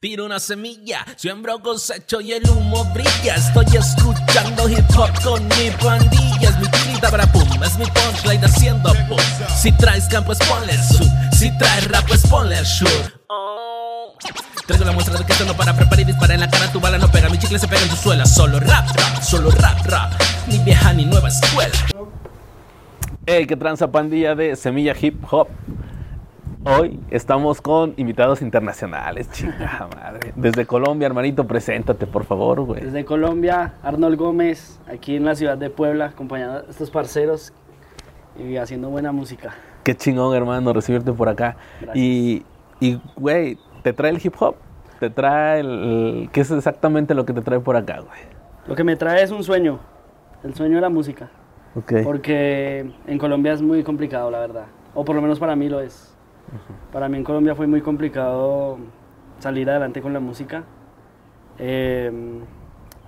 Tiro una semilla, siembro cosecho y el humo brilla. Estoy escuchando hip hop con mi pandilla. Es mi para pum, es mi punchline haciendo pum. Si traes campo, es ponle sur. Si traes rap, pues ponle. Oh. Traigo la muestra de que no para preparar y dispara en la cara. Tu bala no pega, mi chicle se pega en tu suela. Solo rap, rap, solo rap, rap. Ni vieja ni nueva escuela. Hey, qué tranza pandilla de Semilla Hip Hop. Hoy estamos con invitados internacionales, chingada madre. Desde Colombia, hermanito, preséntate, por favor, güey. Desde Colombia, Arnold Gómez, aquí en la ciudad de Puebla, acompañando a estos parceros y haciendo buena música. Qué chingón, hermano, recibirte por acá. Gracias. Y, y, güey, ¿te trae el hip hop? ¿Te trae el, ¿Qué es exactamente lo que te trae por acá, güey? Lo que me trae es un sueño, el sueño de la música, Ok. porque en Colombia es muy complicado, la verdad, o por lo menos para mí lo es. Para mí en Colombia fue muy complicado salir adelante con la música. Eh,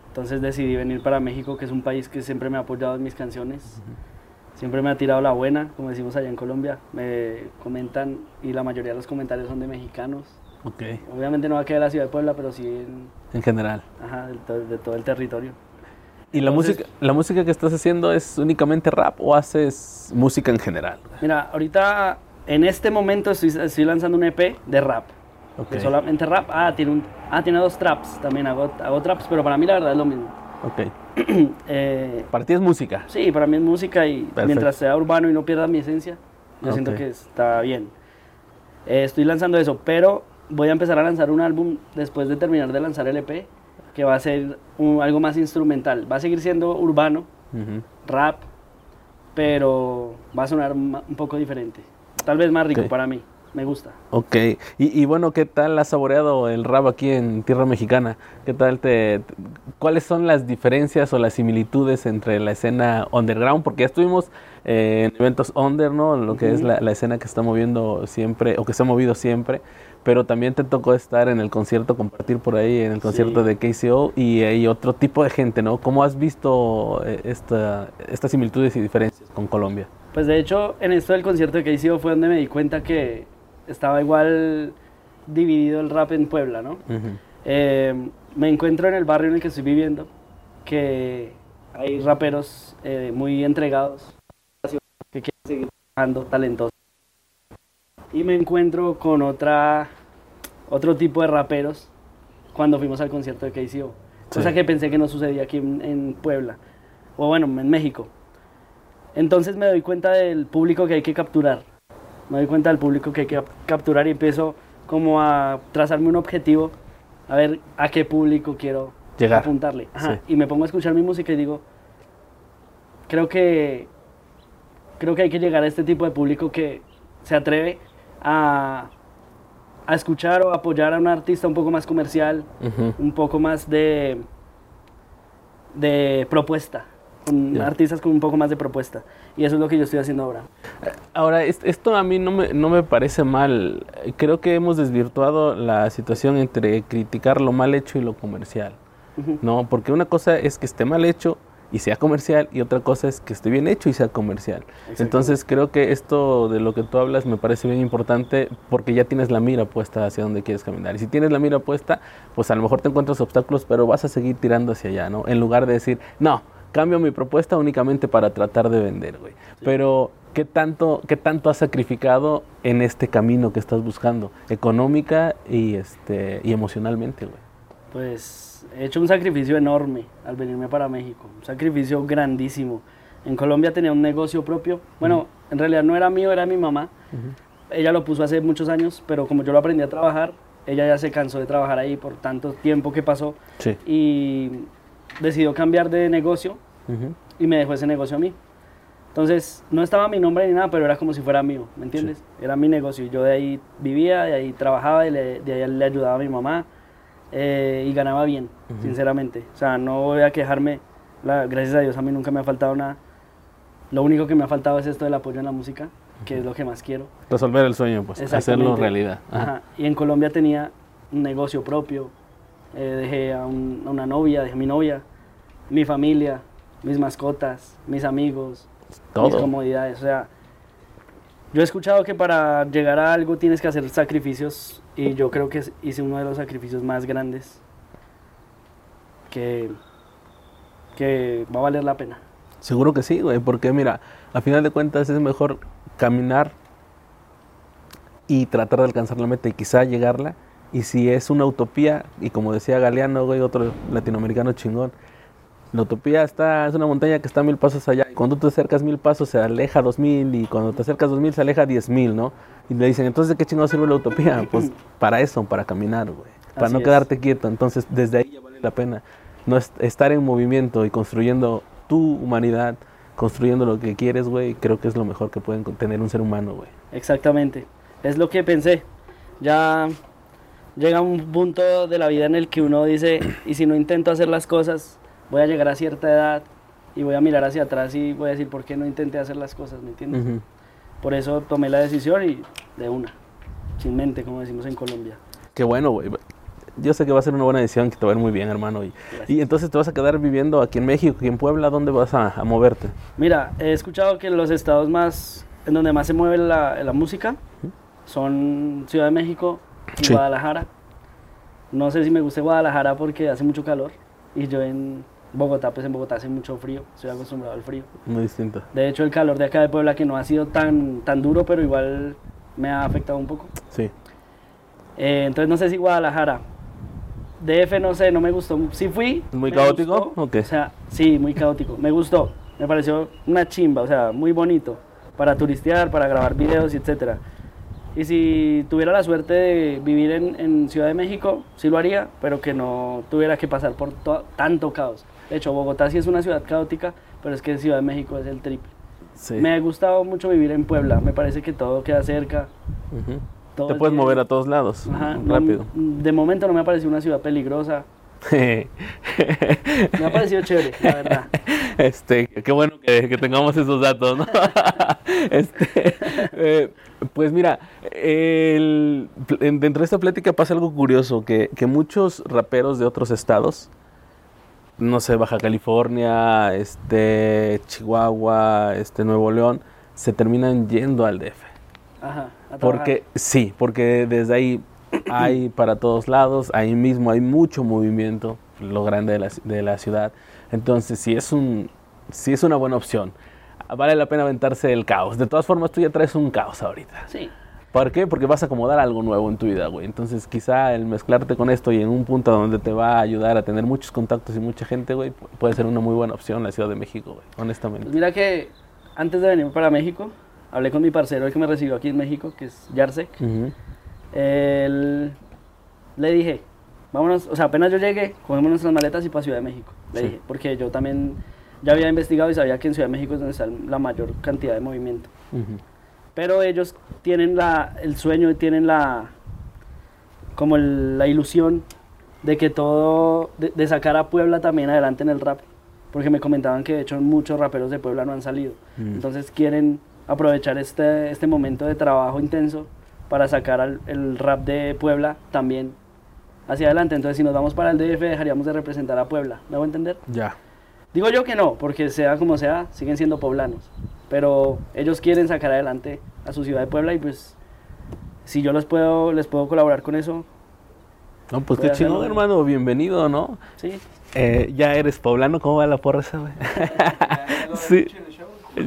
entonces decidí venir para México, que es un país que siempre me ha apoyado en mis canciones. Siempre me ha tirado la buena, como decimos allá en Colombia. Me comentan y la mayoría de los comentarios son de mexicanos. Ok. Obviamente no va a quedar la ciudad de Puebla, pero sí en- En general. ajá, to- de todo el territorio. ¿Y la Entonces- música, la música que estás haciendo es únicamente rap o haces música en general? Mira, ahorita en este momento estoy, estoy lanzando un EP de rap. Ok. De solamente rap. Ah, tiene, un, ah, tiene dos traps. También hago, hago traps, pero para mí la verdad es lo mismo. Ok. Eh, Para ti es música. sí, para mí es música y mientras sea urbano y no pierda mi esencia, yo siento que está bien. Eh, estoy lanzando eso, pero voy a empezar a lanzar un álbum después de terminar de lanzar el EP, que va a ser un- algo más instrumental. Va a seguir siendo urbano, rap, pero va a sonar un poco diferente. Tal vez más rico Ok. para mí. Me gusta. Ok, y, y bueno, ¿qué tal has saboreado el rap aquí en tierra mexicana? ¿Qué tal te, te- cuáles son las diferencias o las similitudes entre la escena underground? Porque ya estuvimos eh, en eventos under, ¿no? Lo que es la, la escena que está moviendo siempre, o que se ha movido siempre, pero también te tocó estar en el concierto, compartir por ahí en el concierto Sí. de KCO y hay otro tipo de gente, ¿no? ¿Cómo has visto eh, esta, estas similitudes y diferencias con Colombia? Pues de hecho, en esto del concierto que hice fue donde me di cuenta que estaba igual dividido el rap en Puebla, ¿no? Eh, me encuentro en el barrio en el que estoy viviendo, que hay raperos eh, muy entregados, que quieren seguir trabajando, talentosos. Y me encuentro con otra, otro tipo de raperos cuando fuimos al concierto de KCO. Cosa Sí. que pensé que no sucedía aquí en, en Puebla, o bueno, en México. Entonces me doy cuenta del público que hay que capturar. Me doy cuenta del público que hay que cap- capturar y empiezo como a trazarme un objetivo, a ver a qué público quiero Llegar. apuntarle. Ajá, Sí. Y me pongo a escuchar mi música y digo, creo que creo que hay que llegar a este tipo de público que se atreve a, a escuchar o apoyar a un artista un poco más comercial, un poco más de, de propuesta, con artistas con un poco más de propuesta. Y eso es lo que yo estoy haciendo ahora. Ahora, es- esto a mí no me, no me parece mal. Creo que hemos desvirtuado la situación entre criticar lo mal hecho y lo comercial. No, porque una cosa es que esté mal hecho y sea comercial y otra cosa es que esté bien hecho y sea comercial. Entonces creo que esto de lo que tú hablas me parece bien importante porque ya tienes la mira puesta hacia donde quieres caminar. Y si tienes la mira puesta, pues a lo mejor te encuentras obstáculos, pero vas a seguir tirando hacia allá, ¿no? En lugar de decir, no, cambio mi propuesta únicamente para tratar de vender, güey. Pero ¿qué tanto, ¿qué tanto has sacrificado en este camino que estás buscando? Económica y, este, y emocionalmente, güey. Pues he hecho un sacrificio enorme al venirme para México, un sacrificio grandísimo. En Colombia tenía un negocio propio. Bueno, en realidad no era mío, era mi mamá. Ella lo puso hace muchos años, pero como yo lo aprendí a trabajar, ella ya se cansó de trabajar ahí por tanto tiempo que pasó Sí. y decidió cambiar de negocio Ujú. y me dejó ese negocio a mí. Entonces, no estaba mi nombre ni nada, pero era como si fuera mío, ¿me entiendes? Era mi negocio. Yo de ahí vivía, de ahí trabajaba, y le- de ahí le ayudaba a mi mamá eh, y ganaba bien, sinceramente. O sea, no voy a quejarme. La- gracias a Dios a mí nunca me ha faltado nada. Lo único que me ha faltado es esto del apoyo en la música, que es lo que más quiero. Resolver el sueño, pues, hacerlo realidad. Ajá. Ajá. Y en Colombia tenía un negocio propio. Eh, dejé a, un- a una novia, dejé a mi novia, mi familia, mis mascotas, mis amigos, mis Todo. comodidades. O sea, yo he escuchado que para llegar a algo tienes que hacer sacrificios Y yo creo que hice uno de los sacrificios más grandes que, que va a valer la pena. Seguro que sí, güey, porque mira, a final de cuentas es mejor caminar y tratar de alcanzar la meta y quizá llegarla. Y si es una utopía, y como decía Galeano, güey, otro latinoamericano chingón, la utopía está, es una montaña que está mil pasos allá. Y cuando tú te acercas mil pasos se aleja dos mil y cuando te acercas dos mil se aleja diez mil, ¿no? Y le dicen, entonces ¿de qué chingado sirve la utopía? Pues para eso, para caminar, güey. Para Así no es. quedarte quieto. Entonces desde ahí ya vale la pena. No es- estar en movimiento y construyendo tu humanidad, construyendo lo que quieres, güey, creo que es lo mejor que pueden tener un ser humano, güey. Exactamente. Es lo que pensé. Ya llega un punto de la vida en el que uno dice, y si no intento hacer las cosas, voy a llegar a cierta edad y voy a mirar hacia atrás y voy a decir, ¿por qué no intenté hacer las cosas? ¿Me entiendes? Ujú. Por eso tomé la decisión y de una, sin mente, como decimos en Colombia. Qué bueno, güey. Yo sé que va a ser una buena decisión, que te va a ir muy bien, hermano. Y, y entonces te vas a quedar viviendo aquí en México, aquí en Puebla, ¿dónde vas a, a moverte? Mira, he escuchado que los estados más, en donde más se mueve la, la música son Ciudad de México Sí. Guadalajara. No sé si me guste Guadalajara porque hace mucho calor y yo en Bogotá, pues en Bogotá hace mucho frío, estoy acostumbrado al frío. Muy distinto. De hecho, el calor de acá de Puebla que no ha sido tan, tan duro, pero igual me ha afectado un poco. Sí. Eh, entonces no sé si Guadalajara. DF no sé, no me gustó. Sí fui. ¿Muy caótico gustó. o qué? O sea, sí, muy caótico. Me gustó. Me pareció una chimba, o sea, muy bonito para turistear, para grabar videos y etcétera. Y si tuviera la suerte de vivir en, en Ciudad de México, sí lo haría, pero que no tuviera que pasar por to- tanto caos. De hecho, Bogotá sí es una ciudad caótica, pero es que Ciudad de México es el triple. sí. Me ha gustado mucho vivir en Puebla, me parece que todo queda cerca. Todo Te es puedes bien- mover a todos lados, Ajá, no, rápido. de momento no me ha parecido una ciudad peligrosa. Me ha parecido chévere, la verdad. Este, qué bueno que, que tengamos esos datos, ¿no? Este, eh, pues mira, el- en- dentro de esta plática pasa algo curioso, que, que muchos raperos de otros estados, no sé, Baja California, este, Chihuahua, este, Nuevo León, se terminan yendo al DF. Ajá. a. Porque, sí, porque desde ahí hay para todos lados, ahí mismo hay mucho movimiento, lo grande de la, de la ciudad. Entonces, sí es, un, sí es una buena opción. Vale la pena aventarse el caos. De todas formas, tú ya traes un caos ahorita. Sí, ¿Por qué? Porque vas a acomodar algo nuevo en tu vida, güey. Entonces, quizá el mezclarte con esto y en un punto donde te va a ayudar a tener muchos contactos y mucha gente, güey, pu- puede ser una muy buena opción la Ciudad de México, güey, honestamente. pues mira que antes de venir para México, hablé con mi parcero, el que me recibió aquí en México, que es Yarsek. Ujú. Él, le dije, vámonos, o sea, apenas yo llegué, cogemos nuestras maletas y para Ciudad de México. Le Sí. dije, porque yo también ya había investigado y sabía que en Ciudad de México es donde está la mayor cantidad de movimiento. Ujú. Pero ellos tienen la, el sueño y tienen la, como el- la ilusión de que todo, de, de sacar a Puebla también adelante en el rap. Porque me comentaban que de hecho muchos raperos de Puebla no han salido. Mm. Entonces quieren aprovechar este, este momento de trabajo intenso para sacar al- el rap de Puebla también hacia adelante. Entonces si nos vamos para el DF dejaríamos de representar a Puebla. ¿Me hago entender? Ya. Digo yo que no, porque sea como sea, siguen siendo poblanos. Pero ellos quieren sacar adelante a su ciudad de Puebla y pues si yo les puedo, les puedo colaborar con eso, No, pues Voy qué a chingón, hermano. Bienvenido, ¿no? sí. Eh, ya eres poblano, ¿cómo va la porra esa, güey? sí.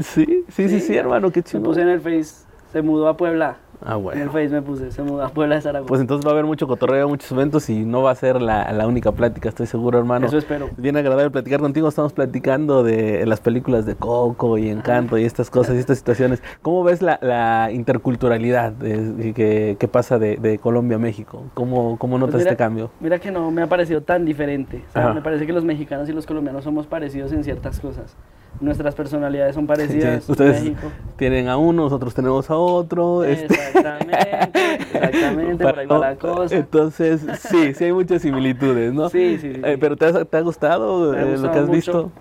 sí, sí, sí, sí, hermano, qué Me chingón. puse en el Face, se mudó a Puebla. Ah, En el bueno. Face me puse, se mudó a Puebla de Zaragoza. Pues entonces va a haber mucho cotorreo, muchos eventos y no va a ser la, la única plática, estoy seguro, hermano. Eso espero. Bien agradable platicar contigo. Estamos platicando de las películas de Coco y Encanto y estas cosas y estas situaciones. ¿Cómo ves la, la interculturalidad de- que, que pasa de, de Colombia a México? ¿Cómo, cómo notas Pues mira- este cambio? Mira que no me ha parecido tan diferente. O sea, me parece que los mexicanos y los colombianos somos parecidos en ciertas cosas. Nuestras personalidades son parecidas. Sí, ustedes México. tienen a uno, nosotros tenemos a otro. este- Exactamente, exactamente, por ahí va la cosa. Entonces, sí, sí hay muchas similitudes, ¿no? Sí, sí, sí. Eh, ¿Pero te, has- te ha gustado eh, lo que has mucho. visto?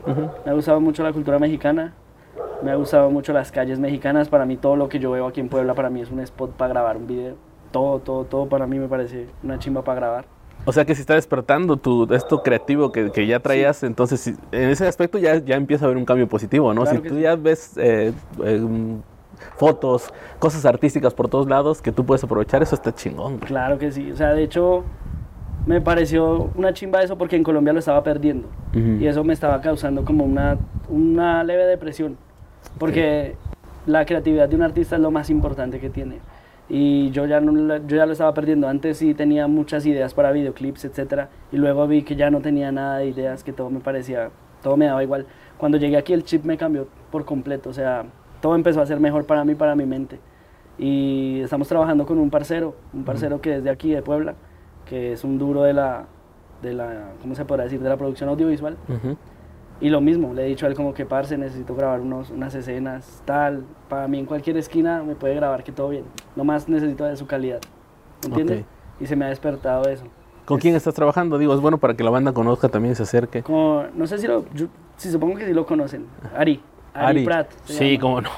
Me ha gustado mucho la cultura mexicana. Me ha gustado mucho las calles mexicanas. Para mí todo lo que yo veo aquí en Puebla para mí es un spot para grabar un video. Todo, todo, todo para mí me parece una chimba para grabar. O sea que si está despertando tu esto creativo que, que ya traías, entonces sí, en ese aspecto ya, ya empieza a haber un cambio positivo, ¿no? Claro si tú sí. ya ves eh, eh, fotos, cosas artísticas por todos lados que tú puedes aprovechar, eso está chingón. güey. Claro que sí. O sea, de hecho, me pareció una chimba eso porque en Colombia lo estaba perdiendo. Y eso me estaba causando como una, una leve depresión. Porque la creatividad de un artista es lo más importante que tiene. Y yo ya, no, yo ya lo estaba perdiendo. Antes sí tenía muchas ideas para videoclips, etc. Y luego vi que ya no tenía nada de ideas, que todo me parecía, todo me daba igual. Cuando llegué aquí el chip me cambió por completo. O sea, todo empezó a ser mejor para mí, para mi mente. Y estamos trabajando con un parcero, un parcero que es de aquí, de Puebla, que es un duro de la, de la, ¿cómo se podrá decir?, de la producción audiovisual. Ujú. Y lo mismo, le he dicho a él como que, parce, necesito grabar unos, unas escenas, tal. Para mí en cualquier esquina me puede grabar que todo bien. Lo más necesito es su calidad. ¿Entiendes? Y se me ha despertado eso. ¿Con quién estás trabajando? Digo, es bueno para que la banda conozca también y se acerque. Como, no sé si lo, yo- sí, supongo que sí lo conocen. Ari. Ari, Ari. Pratt. Sí, como no.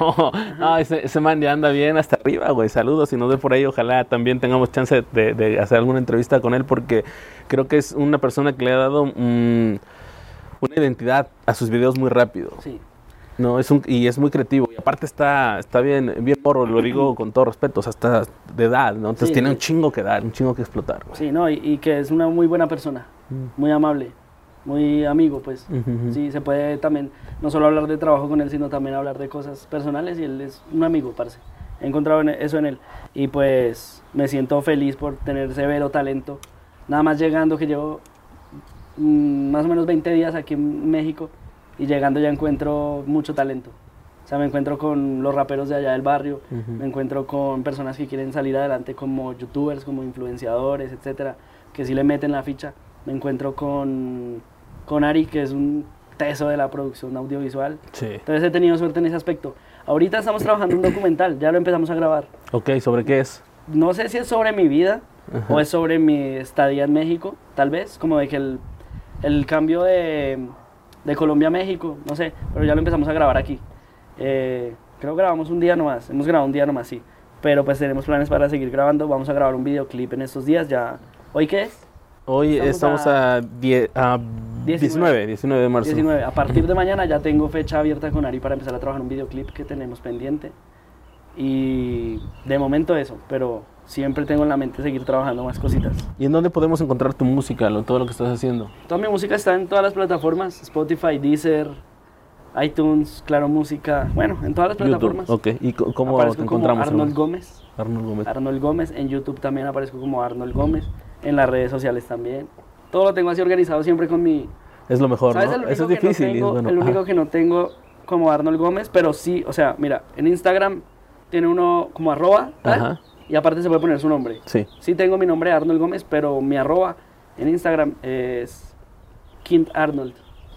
Ah, ese, ese man ya anda bien hasta arriba, güey. Saludos. Si nos ve por ahí, ojalá también tengamos chance de, de hacer alguna entrevista con él porque creo que es una persona que le ha dado mm, una identidad a sus videos muy rápido. Sí. No, es un, y es muy creativo. Y aparte está, está bien, bien porro, lo digo con todo respeto, o sea, está de edad, ¿no? Entonces Sí, tiene sí. un chingo que dar, un chingo que explotar. güey. Sí, no, y, y que es una muy buena persona, muy amable, muy amigo, pues. Ujú, ujú. Sí, se puede también no solo hablar de trabajo con él, sino también hablar de cosas personales y él es un amigo, parce. He encontrado en- eso en él y pues me siento feliz por tener severo talento. Nada más llegando que llevo mm, más o menos 20 días aquí en México y llegando ya encuentro mucho talento. O sea, me encuentro con los raperos de allá del barrio, Ujú. me encuentro con personas que quieren salir adelante como youtubers, como influenciadores, etcétera, que sí le meten la ficha. Me encuentro con, con Ari, que es un teso de la producción audiovisual. Sí. Entonces he tenido suerte en ese aspecto. Ahorita estamos trabajando un documental, ya lo empezamos a grabar. Ok, ¿sobre qué es? No sé si es sobre mi vida Ajá. o es sobre mi estadía en México, tal vez, como de que el, el cambio de, de Colombia a México, no sé, pero ya lo empezamos a grabar aquí. Eh, creo que grabamos un día nomás, hemos grabado un día nomás, sí. Pero pues tenemos planes para seguir grabando, vamos a grabar un videoclip en estos días ya. ¿Hoy qué es? Hoy Estamos estamos a, die- a 19, 19 de marzo. 19. A partir de mañana ya tengo fecha abierta con Ari para empezar a trabajar un videoclip que tenemos pendiente. Y de momento eso, pero siempre tengo en la mente seguir trabajando más cositas. ¿Y en dónde podemos encontrar tu música, lo, todo lo que estás haciendo? Toda mi música está en todas las plataformas, Spotify, Deezer, iTunes, Claro Música, bueno, en todas las plataformas. YouTube. Ok, ¿y cómo Aparezco te como encontramos? Arnold? Gómez. Arnold Gómez. Arnold Gómez, en YouTube también aparezco como Arnold Gómez, en las redes sociales también. Todo lo tengo así organizado siempre con mi, Es lo mejor, ¿Sabes? ¿no? Eso es no difícil. es bueno. El único Ajá. que no tengo como Arnold Gómez, pero sí, o sea, mira, en Instagram tiene uno como arroba, tal, Ajá. Y aparte se puede poner su nombre. Sí. Sí tengo mi nombre Arnold Gómez, pero mi arroba en Instagram es Kint Arnold.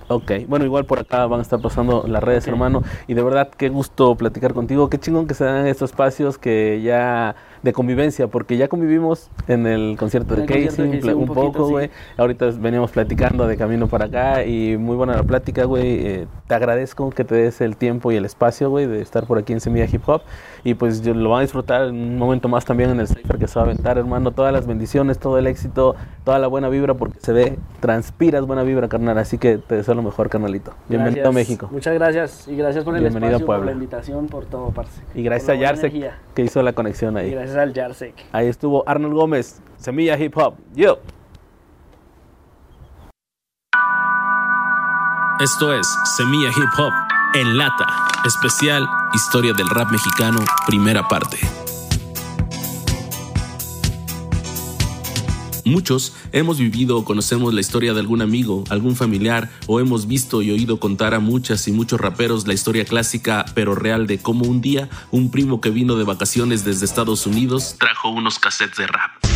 Ok, bueno, igual por acá van a estar pasando las redes, hermano. Y de verdad, qué gusto platicar contigo. Qué chingón que se dan estos espacios que ya de convivencia, porque ya convivimos en el concierto de Casey, un, poco, sí. güey. Ahorita veníamos platicando de camino para acá y muy buena la plática, güey. Eh, te agradezco que te des el tiempo y el espacio, güey, de estar por aquí en Semilla Hip Hop. Y pues yo lo van a disfrutar en un momento más también en el Cypher que se va a aventar, hermano. Todas las bendiciones, todo el éxito, toda la buena vibra, porque se ve, transpiras buena vibra, carnal. Así que te deseo lo mejor, carnalito. Bienvenido a. México. Muchas gracias y gracias por el Bienvenido espacio, por la invitación, por todo, parce. Y gracias a energía. que hizo la conexión Y ahí. gracias al Yarsek. Ahí estuvo Arnold Gómez, Semilla Hip Hop. Yo. Esto es Semilla Hip Hop en lata. Especial Historia del Rap Mexicano, primera parte. Muchos hemos vivido o conocemos la historia de algún amigo, algún familiar, o hemos visto y oído contar a muchas y muchos raperos la historia clásica pero real de cómo un día un primo que vino de vacaciones desde Estados Unidos trajo unos cassettes de rap.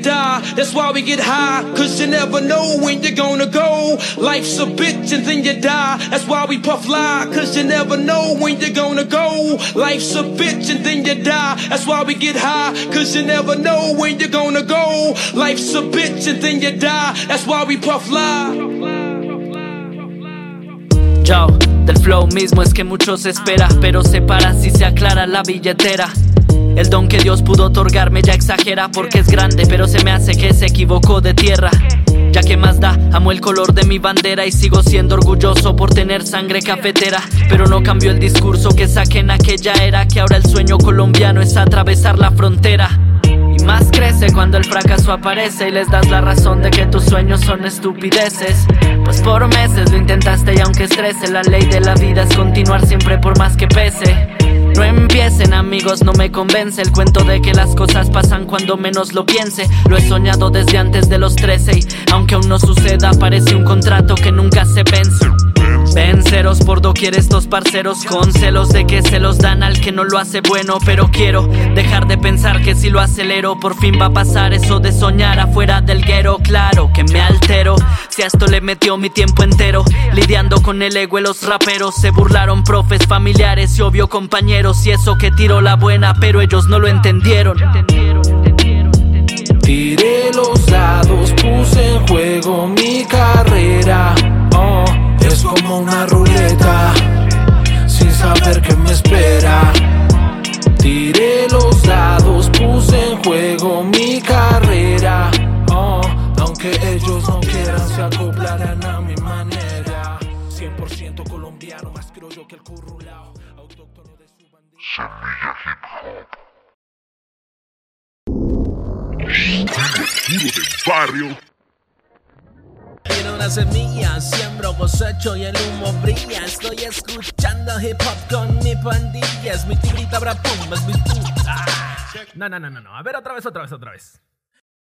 Die. That's why we get high. Cause you never know when you're gonna go. Life's a bitch and then you die. That's why we puff lie. Cause you never know when you're gonna go. Life's a bitch and then you die. That's why we get high. Cause you never know when you're gonna go. Life's a bitch and then you die. That's why we puff lie. Yo, Del flow mismo es que mucho se espera, pero se para si se aclara la billetera. El don que Dios pudo otorgarme ya exagera porque es grande, pero se me hace que se equivocó de tierra. Ya que más da, amo el color de mi bandera y sigo siendo orgulloso por tener sangre cafetera. Pero no cambió el discurso que saqué en aquella era, que ahora el sueño colombiano es atravesar la frontera. Y más crece cuando el fracaso aparece y les das la razón de que tus sueños son estupideces. Pues por meses lo intentaste y aunque estrese, la ley de la vida es continuar siempre por más que pese. No empiecen amigos, no me convence el cuento de que las cosas pasan cuando menos lo piense. Lo he soñado desde antes de los 13 y aunque aún no suceda, parece un contrato que nunca se vence. Venceros por doquier estos parceros con celos de que se los dan al que no lo hace bueno Pero quiero dejar de pensar que si lo acelero por fin va a pasar eso de soñar afuera del guero. Claro que me altero si a esto le metió mi tiempo entero Lidiando con el ego de los raperos. Se burlaron profes, familiares y obvio compañeros Y eso que tiró la buena pero ellos no lo entendieron. Tiré los dados, puse en juego mi carrera. Oh, es como una ruleta, sin saber qué me espera. Tiré los dados, puse en juego mi carrera. Oh, aunque ellos no quieran, se acoplarán a mi manera. 100% colombiano, más criollo que el currulao. Autóctono de su bandera. Semilla Hip Hop. Barrio. Tiene una semilla, siembro, cosecho y el humo brilla. Estoy escuchando hip hop con mi pandilla. Es mi tigrita, bra pum, es mi puta. No, no, no, no, no. A ver, otra vez, otra vez, otra vez.